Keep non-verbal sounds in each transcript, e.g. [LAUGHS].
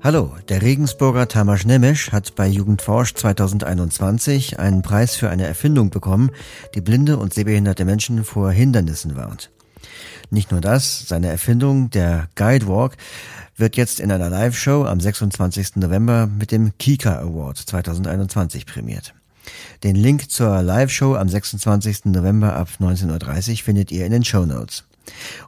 Hallo, der Regensburger Tamas Nemesch hat bei Jugendforsch 2021 einen Preis für eine Erfindung bekommen, die blinde und sehbehinderte Menschen vor Hindernissen warnt. Nicht nur das, seine Erfindung, der Guidewalk, wird jetzt in einer Live-Show am 26. November mit dem Kika Award 2021 prämiert. Den Link zur Live-Show am 26. November ab 19.30 Uhr findet ihr in den Show Notes.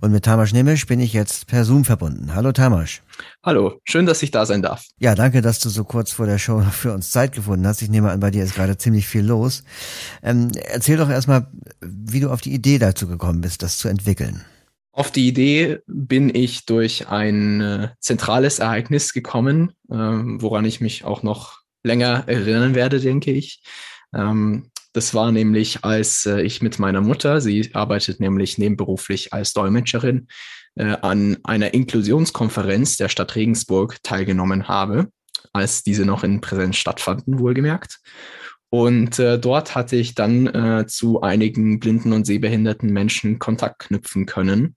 Und mit Tamas Nemisch bin ich jetzt per Zoom verbunden. Hallo Tamas. Hallo, schön, dass ich da sein darf. Ja, danke, dass du so kurz vor der Show [LAUGHS] für uns Zeit gefunden hast. Ich nehme an, bei dir ist gerade ziemlich viel los. Ähm, erzähl doch erstmal, wie du auf die Idee dazu gekommen bist, das zu entwickeln. Auf die Idee bin ich durch ein äh, zentrales Ereignis gekommen, äh, woran ich mich auch noch länger erinnern werde, denke ich. Ähm, das war nämlich, als äh, ich mit meiner Mutter, sie arbeitet nämlich nebenberuflich als Dolmetscherin, äh, an einer Inklusionskonferenz der Stadt Regensburg teilgenommen habe, als diese noch in Präsenz stattfanden, wohlgemerkt. Und äh, dort hatte ich dann äh, zu einigen blinden und sehbehinderten Menschen Kontakt knüpfen können.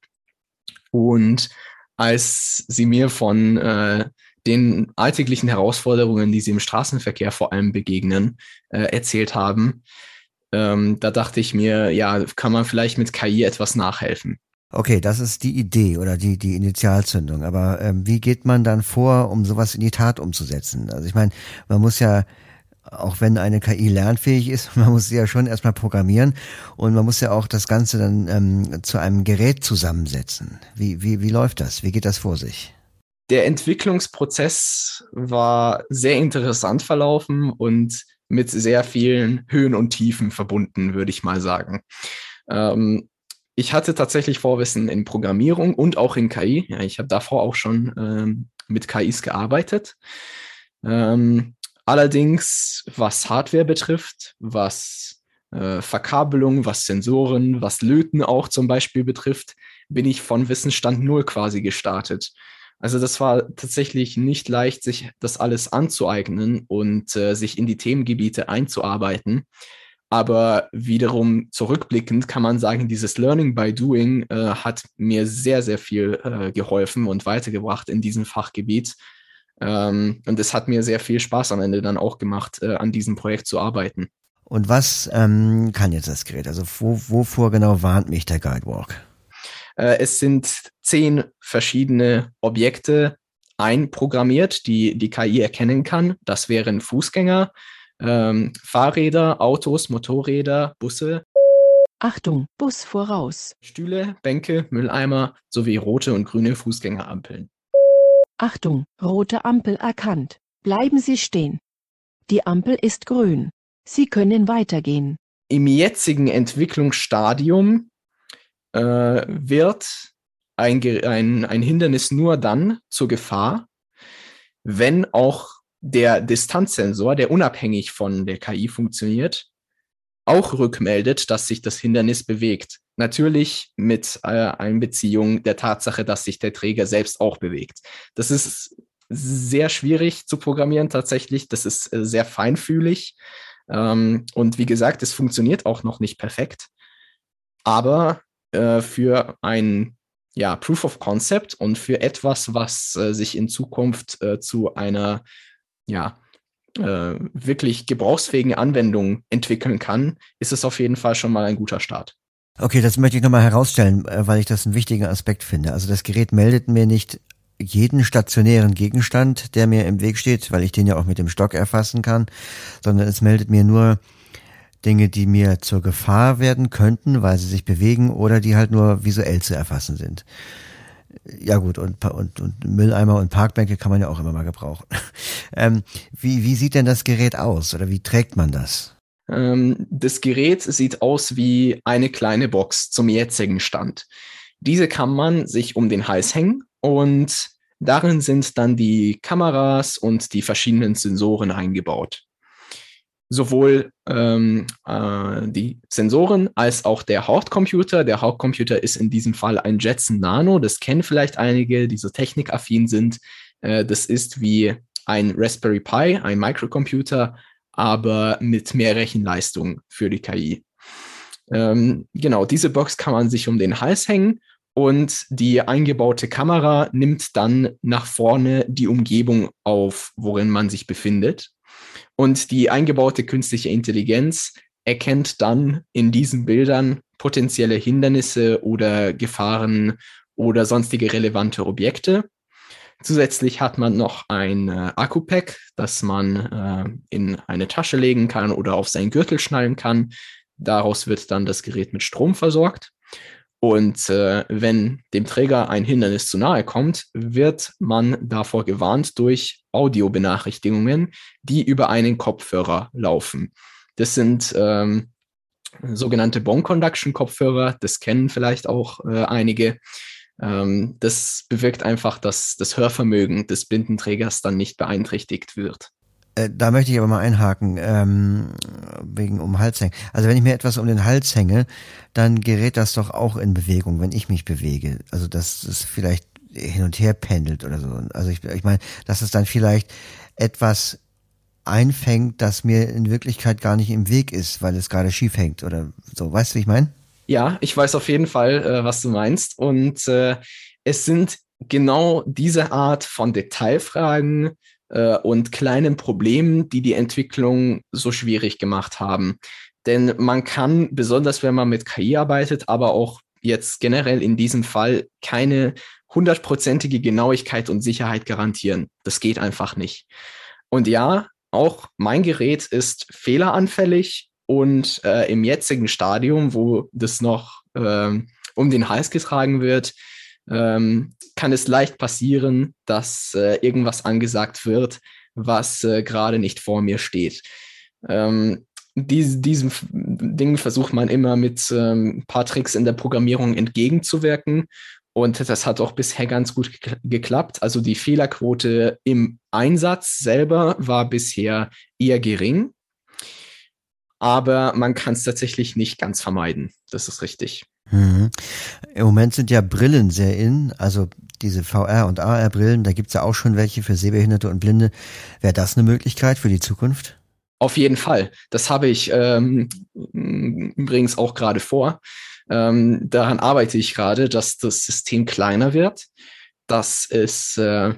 Und als sie mir von äh, den alltäglichen Herausforderungen, die sie im Straßenverkehr vor allem begegnen, äh, erzählt haben, ähm, da dachte ich mir, ja, kann man vielleicht mit KI etwas nachhelfen. Okay, das ist die Idee oder die, die Initialzündung. Aber ähm, wie geht man dann vor, um sowas in die Tat umzusetzen? Also ich meine, man muss ja, auch wenn eine KI lernfähig ist, [LAUGHS] man muss sie ja schon erstmal programmieren und man muss ja auch das Ganze dann ähm, zu einem Gerät zusammensetzen. Wie, wie, wie läuft das? Wie geht das vor sich? Der Entwicklungsprozess war sehr interessant verlaufen und mit sehr vielen Höhen und Tiefen verbunden, würde ich mal sagen. Ähm, ich hatte tatsächlich Vorwissen in Programmierung und auch in KI. Ja, ich habe davor auch schon ähm, mit KIs gearbeitet. Ähm, allerdings, was Hardware betrifft, was äh, Verkabelung, was Sensoren, was Löten auch zum Beispiel betrifft, bin ich von Wissensstand Null quasi gestartet. Also das war tatsächlich nicht leicht, sich das alles anzueignen und äh, sich in die Themengebiete einzuarbeiten. Aber wiederum zurückblickend kann man sagen, dieses Learning by Doing äh, hat mir sehr, sehr viel äh, geholfen und weitergebracht in diesem Fachgebiet. Ähm, und es hat mir sehr viel Spaß am Ende dann auch gemacht, äh, an diesem Projekt zu arbeiten. Und was ähm, kann jetzt das Gerät? Also wo, wovor genau warnt mich der Guidewalk? Äh, es sind zehn verschiedene Objekte einprogrammiert, die die KI erkennen kann. Das wären Fußgänger, ähm, Fahrräder, Autos, Motorräder, Busse. Achtung, Bus voraus. Stühle, Bänke, Mülleimer sowie rote und grüne Fußgängerampeln. Achtung, rote Ampel erkannt. Bleiben Sie stehen. Die Ampel ist grün. Sie können weitergehen. Im jetzigen Entwicklungsstadium äh, wird ein, ein, ein Hindernis nur dann zur Gefahr, wenn auch der Distanzsensor, der unabhängig von der KI funktioniert, auch rückmeldet, dass sich das Hindernis bewegt. Natürlich mit äh, Einbeziehung der Tatsache, dass sich der Träger selbst auch bewegt. Das ist sehr schwierig zu programmieren tatsächlich. Das ist äh, sehr feinfühlig. Ähm, und wie gesagt, es funktioniert auch noch nicht perfekt. Aber äh, für ein ja, Proof of Concept und für etwas, was äh, sich in Zukunft äh, zu einer ja, äh, wirklich gebrauchsfähigen Anwendung entwickeln kann, ist es auf jeden Fall schon mal ein guter Start. Okay, das möchte ich nochmal herausstellen, äh, weil ich das einen wichtigen Aspekt finde. Also das Gerät meldet mir nicht jeden stationären Gegenstand, der mir im Weg steht, weil ich den ja auch mit dem Stock erfassen kann, sondern es meldet mir nur Dinge, die mir zur Gefahr werden könnten, weil sie sich bewegen oder die halt nur visuell zu erfassen sind. Ja gut, und, und, und Mülleimer und Parkbänke kann man ja auch immer mal gebrauchen. [LAUGHS] ähm, wie, wie sieht denn das Gerät aus oder wie trägt man das? Ähm, das Gerät sieht aus wie eine kleine Box zum jetzigen Stand. Diese kann man sich um den Hals hängen und darin sind dann die Kameras und die verschiedenen Sensoren eingebaut sowohl ähm, äh, die Sensoren als auch der Hauptcomputer. Der Hauptcomputer ist in diesem Fall ein Jetson Nano. Das kennen vielleicht einige, die so technikaffin sind. Äh, das ist wie ein Raspberry Pi, ein Microcomputer, aber mit mehr Rechenleistung für die KI. Ähm, genau, diese Box kann man sich um den Hals hängen und die eingebaute Kamera nimmt dann nach vorne die Umgebung auf, worin man sich befindet. Und die eingebaute künstliche Intelligenz erkennt dann in diesen Bildern potenzielle Hindernisse oder Gefahren oder sonstige relevante Objekte. Zusätzlich hat man noch ein äh, Akku-Pack, das man äh, in eine Tasche legen kann oder auf seinen Gürtel schnallen kann. Daraus wird dann das Gerät mit Strom versorgt. Und äh, wenn dem Träger ein Hindernis zu nahe kommt, wird man davor gewarnt durch Audiobenachrichtigungen, die über einen Kopfhörer laufen. Das sind ähm, sogenannte Bone Conduction Kopfhörer. Das kennen vielleicht auch äh, einige. Ähm, das bewirkt einfach, dass das Hörvermögen des Blindenträgers dann nicht beeinträchtigt wird. Äh, da möchte ich aber mal einhaken, ähm, wegen um Hals hängen. Also wenn ich mir etwas um den Hals hänge, dann gerät das doch auch in Bewegung, wenn ich mich bewege. Also dass es vielleicht hin und her pendelt oder so. Also ich, ich meine, dass es dann vielleicht etwas einfängt, das mir in Wirklichkeit gar nicht im Weg ist, weil es gerade schief hängt oder so. Weißt du, wie ich meine? Ja, ich weiß auf jeden Fall, äh, was du meinst. Und äh, es sind genau diese Art von Detailfragen äh, und kleinen Problemen, die die Entwicklung so schwierig gemacht haben. Denn man kann, besonders wenn man mit KI arbeitet, aber auch jetzt generell in diesem Fall keine hundertprozentige Genauigkeit und Sicherheit garantieren. Das geht einfach nicht. Und ja, auch mein Gerät ist fehleranfällig und äh, im jetzigen Stadium, wo das noch ähm, um den Hals getragen wird, ähm, kann es leicht passieren, dass äh, irgendwas angesagt wird, was äh, gerade nicht vor mir steht. Ähm, dies, diesem Ding versucht man immer mit ähm, ein paar Tricks in der Programmierung entgegenzuwirken und das hat auch bisher ganz gut geklappt. Also die Fehlerquote im Einsatz selber war bisher eher gering. Aber man kann es tatsächlich nicht ganz vermeiden. Das ist richtig. Mhm. Im Moment sind ja Brillen sehr in, also diese VR- und AR-Brillen, da gibt es ja auch schon welche für Sehbehinderte und Blinde. Wäre das eine Möglichkeit für die Zukunft? Auf jeden Fall. Das habe ich ähm, übrigens auch gerade vor. Ähm, daran arbeite ich gerade, dass das System kleiner wird, dass es äh,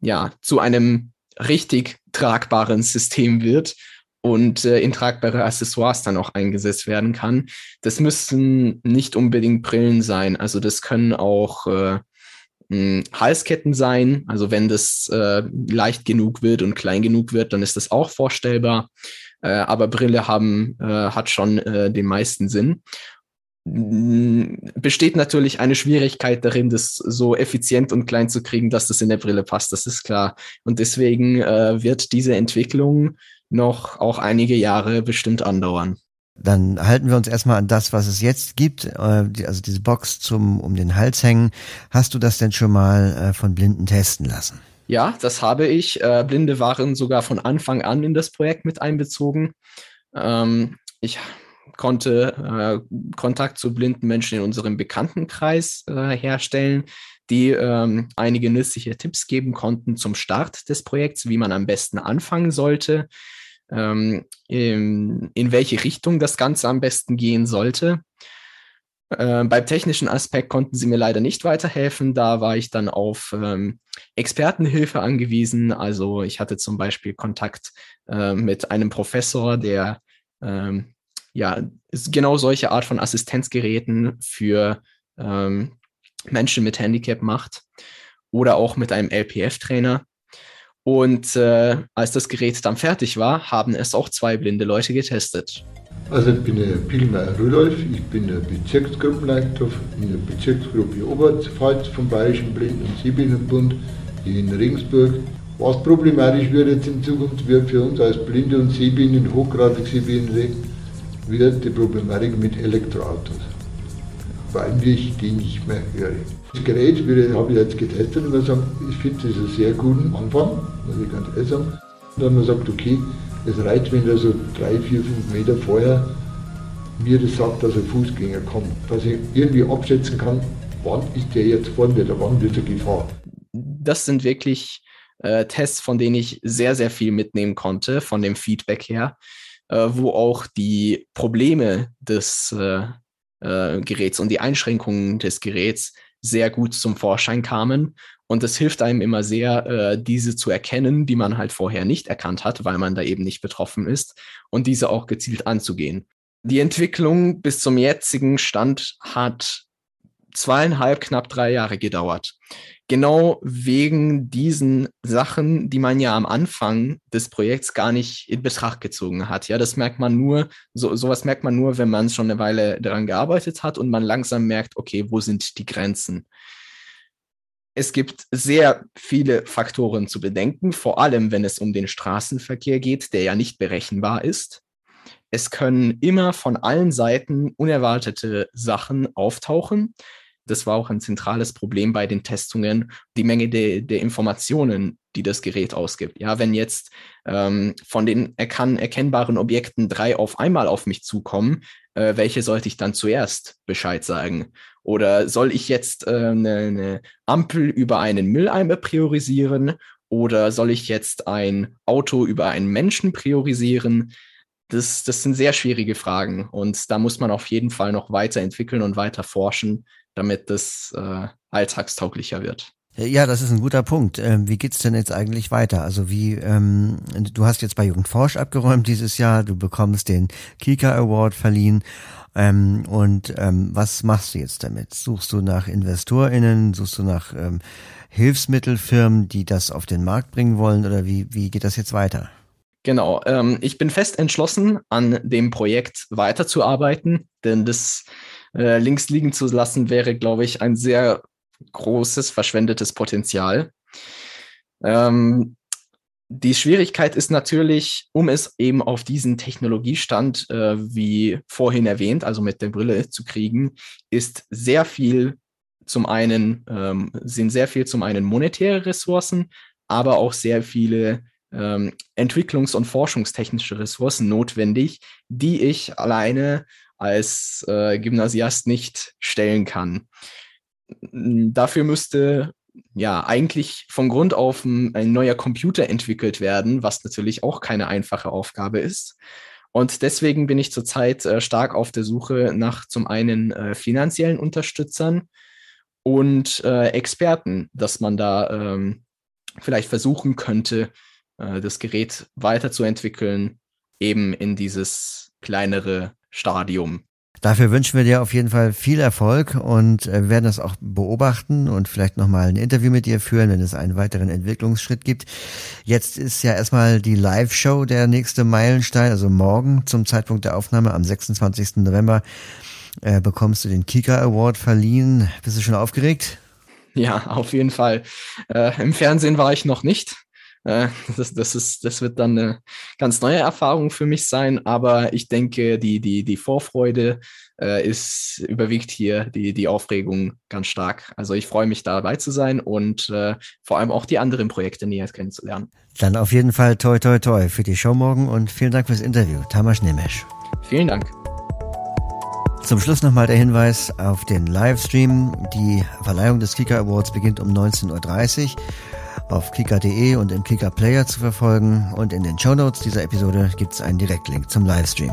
ja zu einem richtig tragbaren System wird und äh, in tragbare Accessoires dann auch eingesetzt werden kann. Das müssen nicht unbedingt Brillen sein, also das können auch äh, Halsketten sein. Also wenn das äh, leicht genug wird und klein genug wird, dann ist das auch vorstellbar. Äh, aber Brille haben äh, hat schon äh, den meisten Sinn besteht natürlich eine Schwierigkeit darin, das so effizient und klein zu kriegen, dass das in der Brille passt. Das ist klar. Und deswegen äh, wird diese Entwicklung noch auch einige Jahre bestimmt andauern. Dann halten wir uns erstmal an das, was es jetzt gibt, äh, also diese Box zum um den Hals hängen. Hast du das denn schon mal äh, von Blinden testen lassen? Ja, das habe ich. Äh, Blinde waren sogar von Anfang an in das Projekt mit einbezogen. Ähm, ich konnte Kontakt zu blinden Menschen in unserem Bekanntenkreis herstellen, die ähm, einige nützliche Tipps geben konnten zum Start des Projekts, wie man am besten anfangen sollte, ähm, in, in welche Richtung das Ganze am besten gehen sollte. Äh, beim technischen Aspekt konnten sie mir leider nicht weiterhelfen. Da war ich dann auf ähm, Expertenhilfe angewiesen. Also ich hatte zum Beispiel Kontakt äh, mit einem Professor, der ähm, ja, genau solche Art von Assistenzgeräten für ähm, Menschen mit Handicap macht oder auch mit einem LPF-Trainer. Und äh, als das Gerät dann fertig war, haben es auch zwei blinde Leute getestet. Also ich bin der Pilmer Rudolf, ich bin der Bezirksgruppenleiter in der Bezirksgruppe Oberpfalz vom Bayerischen Blinden- und Sehbehindertenbund hier in Regensburg. Was problematisch wird jetzt in Zukunft, wird für uns als Blinde und Sehbehinderte, hochgradig Sehbehinderte, wieder die Problematik mit Elektroautos, weil ich die nicht mehr höre. Das Gerät habe ich jetzt getestet und sagt, ich finde das einen sehr guten Anfang, muss ich ganz ehrlich sagen. Und dann man sagt, okay, es reicht, wenn er so drei, vier, fünf Meter vorher mir das sagt, dass ein Fußgänger kommt, dass ich irgendwie abschätzen kann, wann ist der jetzt vor mir, wann wird er Gefahr. Das sind wirklich äh, Tests, von denen ich sehr, sehr viel mitnehmen konnte, von dem Feedback her äh, wo auch die Probleme des äh, äh, Geräts und die Einschränkungen des Geräts sehr gut zum Vorschein kamen. Und es hilft einem immer sehr, äh, diese zu erkennen, die man halt vorher nicht erkannt hat, weil man da eben nicht betroffen ist und diese auch gezielt anzugehen. Die Entwicklung bis zum jetzigen Stand hat zweieinhalb, knapp drei Jahre gedauert. Genau wegen diesen Sachen, die man ja am Anfang des Projekts gar nicht in Betracht gezogen hat. Ja, das merkt man nur, so, sowas merkt man nur, wenn man schon eine Weile daran gearbeitet hat und man langsam merkt, okay, wo sind die Grenzen? Es gibt sehr viele Faktoren zu bedenken, vor allem wenn es um den Straßenverkehr geht, der ja nicht berechenbar ist. Es können immer von allen Seiten unerwartete Sachen auftauchen. Das war auch ein zentrales Problem bei den Testungen, die Menge der, der Informationen, die das Gerät ausgibt. Ja, wenn jetzt ähm, von den erkan erkennbaren Objekten drei auf einmal auf mich zukommen, äh, welche sollte ich dann zuerst Bescheid sagen? Oder soll ich jetzt äh, eine, eine Ampel über einen Mülleimer priorisieren? Oder soll ich jetzt ein Auto über einen Menschen priorisieren? Das, das sind sehr schwierige Fragen und da muss man auf jeden Fall noch weiterentwickeln und weiter forschen, damit das äh, alltagstauglicher wird. Ja, das ist ein guter Punkt. Ähm, wie geht's denn jetzt eigentlich weiter? Also wie, ähm, du hast jetzt bei Jugendforsch abgeräumt dieses Jahr, du bekommst den Kika Award verliehen. Ähm, und ähm, was machst du jetzt damit? Suchst du nach InvestorInnen? Suchst du nach ähm, Hilfsmittelfirmen, die das auf den Markt bringen wollen? Oder wie, wie geht das jetzt weiter? Genau, ähm, ich bin fest entschlossen, an dem Projekt weiterzuarbeiten, denn das äh, links liegen zu lassen, wäre, glaube ich, ein sehr großes verschwendetes Potenzial. Ähm, die Schwierigkeit ist natürlich, um es eben auf diesen Technologiestand, äh, wie vorhin erwähnt, also mit der Brille zu kriegen, ist sehr viel zum einen, ähm, sind sehr viel zum einen monetäre Ressourcen, aber auch sehr viele ähm, entwicklungs- und forschungstechnische Ressourcen notwendig, die ich alleine als äh, Gymnasiast nicht stellen kann. Dafür müsste ja eigentlich von Grund auf ein, ein neuer Computer entwickelt werden, was natürlich auch keine einfache Aufgabe ist. Und deswegen bin ich zurzeit äh, stark auf der Suche nach zum einen äh, finanziellen Unterstützern und äh, Experten, dass man da ähm, vielleicht versuchen könnte, äh, das Gerät weiterzuentwickeln, eben in dieses kleinere Stadium. Dafür wünschen wir dir auf jeden Fall viel Erfolg und äh, werden das auch beobachten und vielleicht nochmal ein Interview mit dir führen, wenn es einen weiteren Entwicklungsschritt gibt. Jetzt ist ja erstmal die Live-Show der nächste Meilenstein, also morgen zum Zeitpunkt der Aufnahme am 26. November äh, bekommst du den Kika Award verliehen. Bist du schon aufgeregt? Ja, auf jeden Fall. Äh, Im Fernsehen war ich noch nicht. Äh, das, das, ist, das wird dann eine ganz neue Erfahrung für mich sein, aber ich denke, die, die, die Vorfreude äh, ist, überwiegt hier die, die Aufregung ganz stark. Also ich freue mich dabei zu sein und äh, vor allem auch die anderen Projekte näher kennenzulernen. Dann auf jeden Fall toi toi toi für die Show morgen und vielen Dank fürs Interview. Tamas Nemesch. Vielen Dank. Zum Schluss nochmal der Hinweis auf den Livestream. Die Verleihung des Kika Awards beginnt um 19.30 Uhr auf kika.de und im Kika Player zu verfolgen und in den Show Notes dieser Episode gibt es einen Direktlink zum Livestream.